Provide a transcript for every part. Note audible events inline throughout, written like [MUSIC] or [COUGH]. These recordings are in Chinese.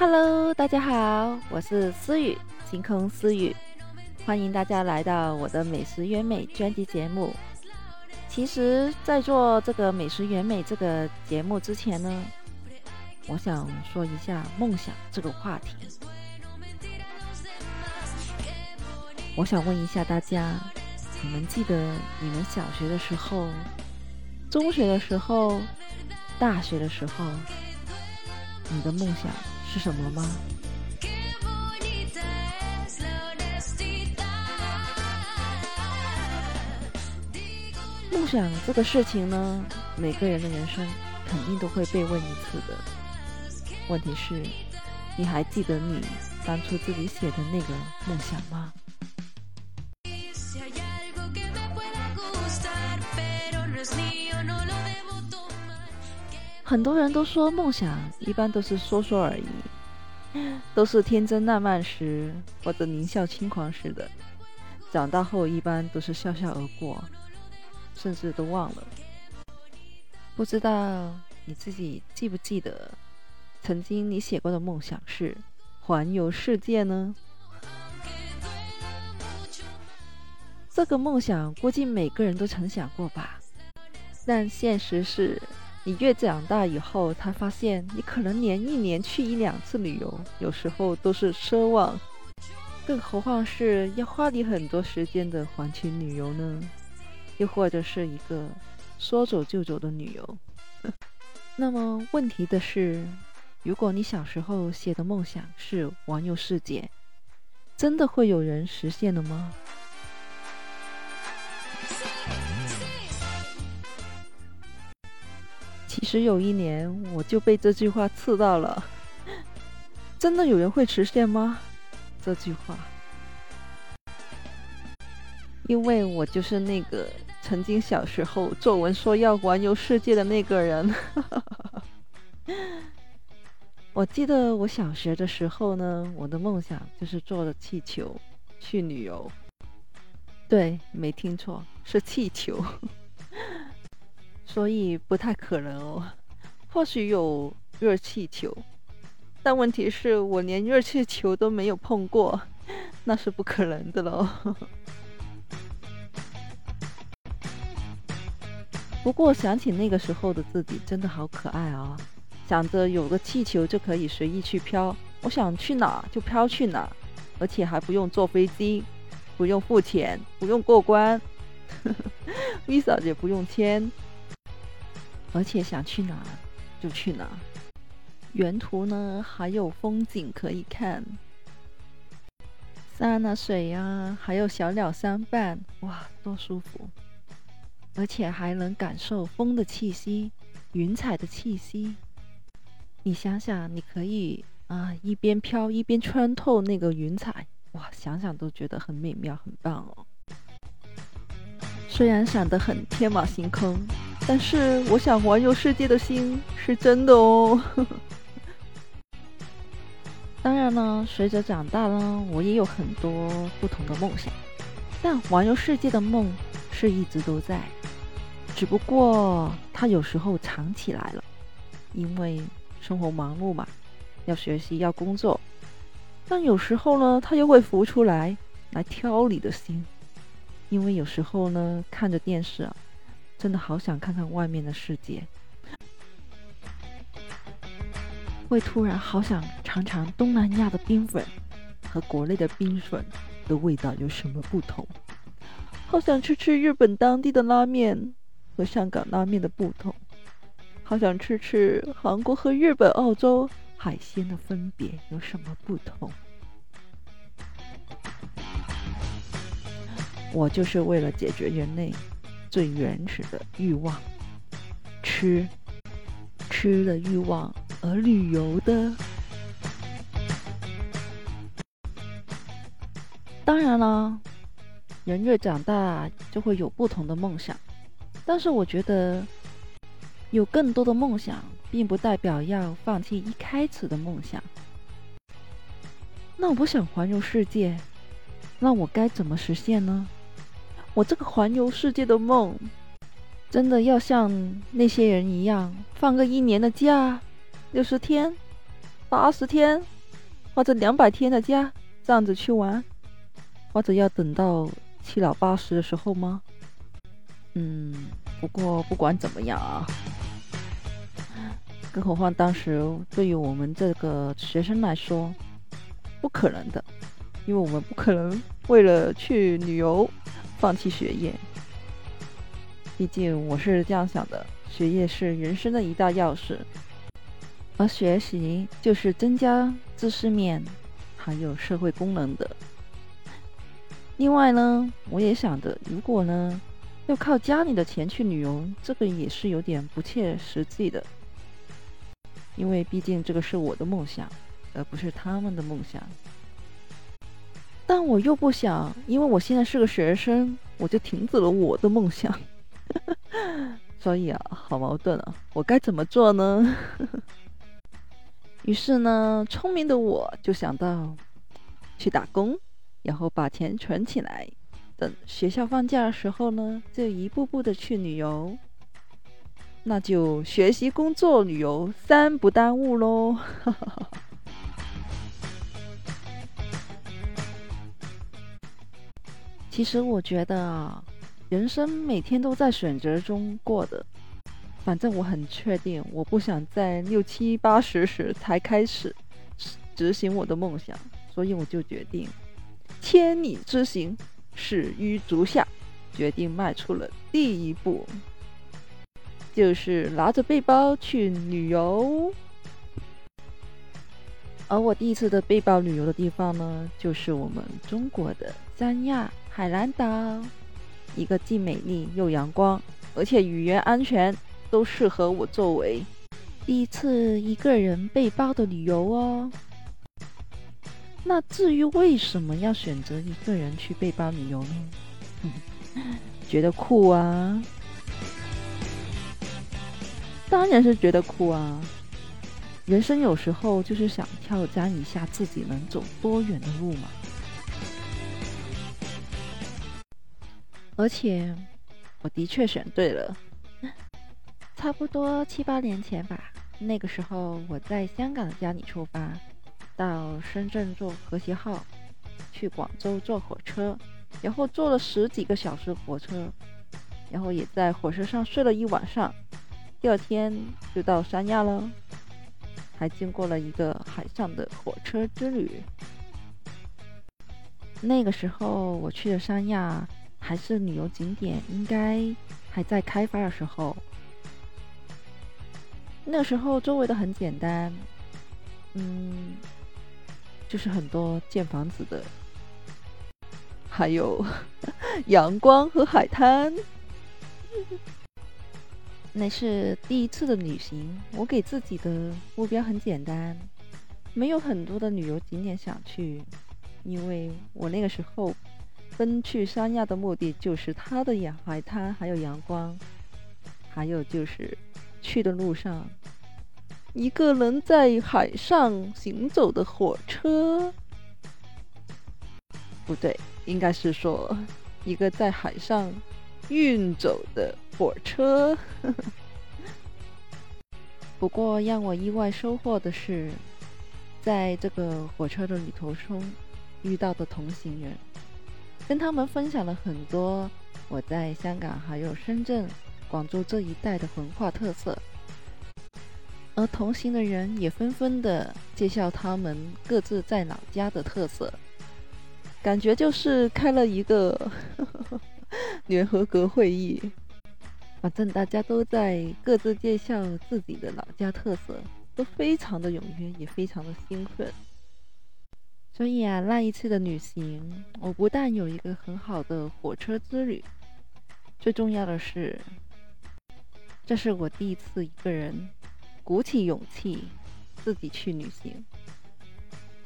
Hello，大家好，我是思雨，星空思雨，欢迎大家来到我的美食原美专辑节目。其实，在做这个美食原美这个节目之前呢，我想说一下梦想这个话题。我想问一下大家，你们记得你们小学的时候、中学的时候、大学的时候，你的梦想是什么吗？梦想这个事情呢，每个人的人生肯定都会被问一次的。问题是，你还记得你当初自己写的那个梦想吗？很多人都说梦想一般都是说说而已，[GASPS] 都是天真烂漫时或者年少轻狂时的，长大后一般都是笑笑而过，甚至都忘了。不知道你自己记不记得，曾经你写过的梦想是环游世界呢？这个梦想估计每个人都曾想过吧，但现实是。你越长大以后，才发现你可能连一年去一两次旅游，有时候都是奢望，更何况是要花你很多时间的环球旅游呢？又或者是一个说走就走的旅游？[LAUGHS] 那么问题的是，如果你小时候写的梦想是环游世界，真的会有人实现了吗？其实有一年，我就被这句话刺到了。真的有人会实现吗？这句话，因为我就是那个曾经小时候作文说要环游世界的那个人。[LAUGHS] 我记得我小学的时候呢，我的梦想就是坐着气球去旅游。对，没听错，是气球。所以不太可能哦，或许有热气球，但问题是我连热气球都没有碰过，[LAUGHS] 那是不可能的喽。不过想起那个时候的自己，真的好可爱啊！想着有个气球就可以随意去飘，我想去哪就飘去哪，而且还不用坐飞机，不用付钱，不用过关，[LAUGHS] visa 也不用签。而且想去哪就去哪，沿途呢还有风景可以看，山啊水呀，还有小鸟相伴，哇，多舒服！而且还能感受风的气息，云彩的气息。你想想，你可以啊一边飘一边穿透那个云彩，哇，想想都觉得很美妙，很棒哦。虽然想得很天马行空。但是我想环游世界的心是真的哦。[LAUGHS] 当然呢，随着长大呢，我也有很多不同的梦想，但环游世界的梦是一直都在，只不过它有时候藏起来了，因为生活忙碌嘛，要学习要工作。但有时候呢，它又会浮出来，来挑你的心，因为有时候呢，看着电视啊。真的好想看看外面的世界，会突然好想尝尝东南亚的冰粉和国内的冰粉的味道有什么不同，好想吃吃日本当地的拉面和香港拉面的不同，好想吃吃韩国和日本、澳洲海鲜的分别有什么不同。我就是为了解决人类。最原始的欲望，吃，吃的欲望而旅游的。当然了，人越长大就会有不同的梦想，但是我觉得有更多的梦想，并不代表要放弃一开始的梦想。那我不想环游世界，那我该怎么实现呢？我这个环游世界的梦，真的要像那些人一样放个一年的假，六十天，八十天或者两百天的假这样子去玩，或者要等到七老八十的时候吗？嗯，不过不管怎么样啊，更何况当时对于我们这个学生来说，不可能的，因为我们不可能为了去旅游放弃学业。毕竟我是这样想的，学业是人生的一大钥匙，而学习就是增加知识面还有社会功能的。另外呢，我也想着，如果呢要靠家里的钱去旅游，这个也是有点不切实际的，因为毕竟这个是我的梦想，而不是他们的梦想。但我又不想，因为我现在是个学生，我就停止了我的梦想。[LAUGHS] 所以啊，好矛盾啊！我该怎么做呢？[LAUGHS] 于是呢，聪明的我就想到去打工，然后把钱存起来，等学校放假的时候呢，就一步步的去旅游。那就学习、工作、旅游三不耽误喽！[LAUGHS] 其实我觉得啊。人生每天都在选择中过的，反正我很确定，我不想在六七八十时才开始执行我的梦想，所以我就决定千里之行，始于足下，决定迈出了第一步，就是拿着背包去旅游。而我第一次的背包旅游的地方呢，就是我们中国的三亚海南岛。一个既美丽又阳光，而且语言安全，都适合我作为第一次一个人背包的旅游哦。那至于为什么要选择一个人去背包旅游呢？[LAUGHS] 觉得酷啊！当然是觉得酷啊！人生有时候就是想挑战一下自己能走多远的路嘛。而且，我的确选对了。差不多七八年前吧，那个时候我在香港的家里出发，到深圳坐和谐号，去广州坐火车，然后坐了十几个小时火车，然后也在火车上睡了一晚上，第二天就到三亚了，还经过了一个海上的火车之旅。那个时候我去的三亚。还是旅游景点应该还在开发的时候，那时候周围的很简单，嗯，就是很多建房子的，还有 [LAUGHS] 阳光和海滩。那是第一次的旅行，我给自己的目标很简单，没有很多的旅游景点想去，因为我那个时候。奔去三亚的目的就是它的海滩，还有阳光，还有就是去的路上一个能在海上行走的火车，不对，应该是说一个在海上运走的火车。[LAUGHS] 不过让我意外收获的是，在这个火车的旅途中遇到的同行人。跟他们分享了很多我在香港还有深圳、广州这一带的文化特色，而同行的人也纷纷的介绍他们各自在老家的特色，感觉就是开了一个 [LAUGHS] 联合国会议，反正大家都在各自介绍自己的老家特色，都非常的踊跃，也非常的兴奋。所以啊，那一次的旅行，我不但有一个很好的火车之旅，最重要的是，这是我第一次一个人鼓起勇气自己去旅行，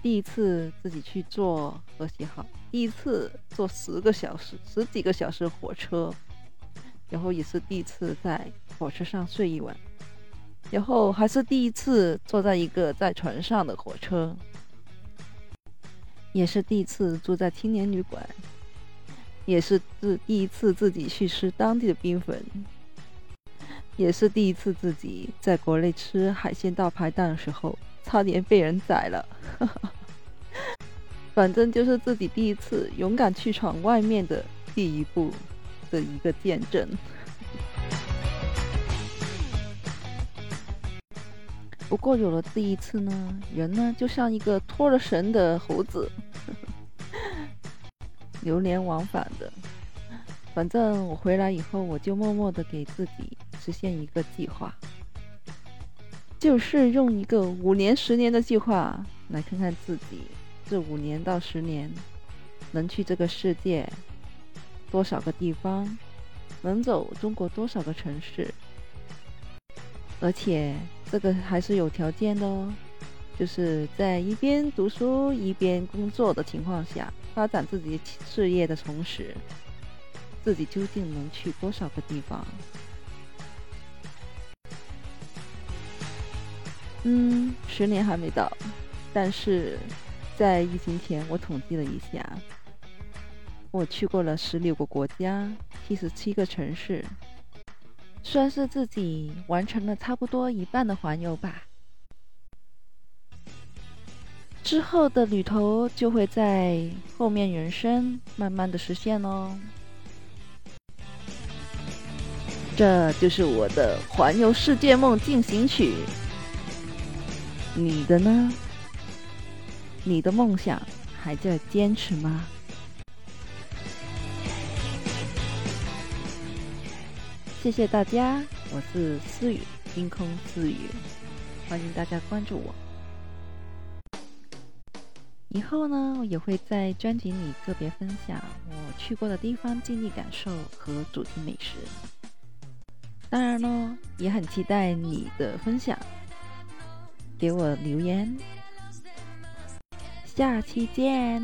第一次自己去坐和谐号，第一次坐十个小时、十几个小时火车，然后也是第一次在火车上睡一晚，然后还是第一次坐在一个在船上的火车。也是第一次住在青年旅馆，也是自第一次自己去吃当地的冰粉，也是第一次自己在国内吃海鲜大排档的时候差点被人宰了。[LAUGHS] 反正就是自己第一次勇敢去闯外面的第一步的一个见证。不过有了第一次呢，人呢就像一个脱了神的猴子，流连忘返的。反正我回来以后，我就默默的给自己实现一个计划，就是用一个五年、十年的计划来看看自己。这五年到十年，能去这个世界多少个地方？能走中国多少个城市？而且这个还是有条件的哦，就是在一边读书一边工作的情况下，发展自己事业的同时，自己究竟能去多少个地方？嗯，十年还没到，但是。在疫情前，我统计了一下，我去过了十六个国家，七十七个城市，算是自己完成了差不多一半的环游吧。之后的旅途就会在后面人生慢慢的实现喽。这就是我的环游世界梦进行曲，你的呢？你的梦想还在坚持吗？谢谢大家，我是思雨，星空思雨，欢迎大家关注我。以后呢，我也会在专辑里个别分享我去过的地方经历感受和主题美食。当然喽，也很期待你的分享，给我留言。下期见。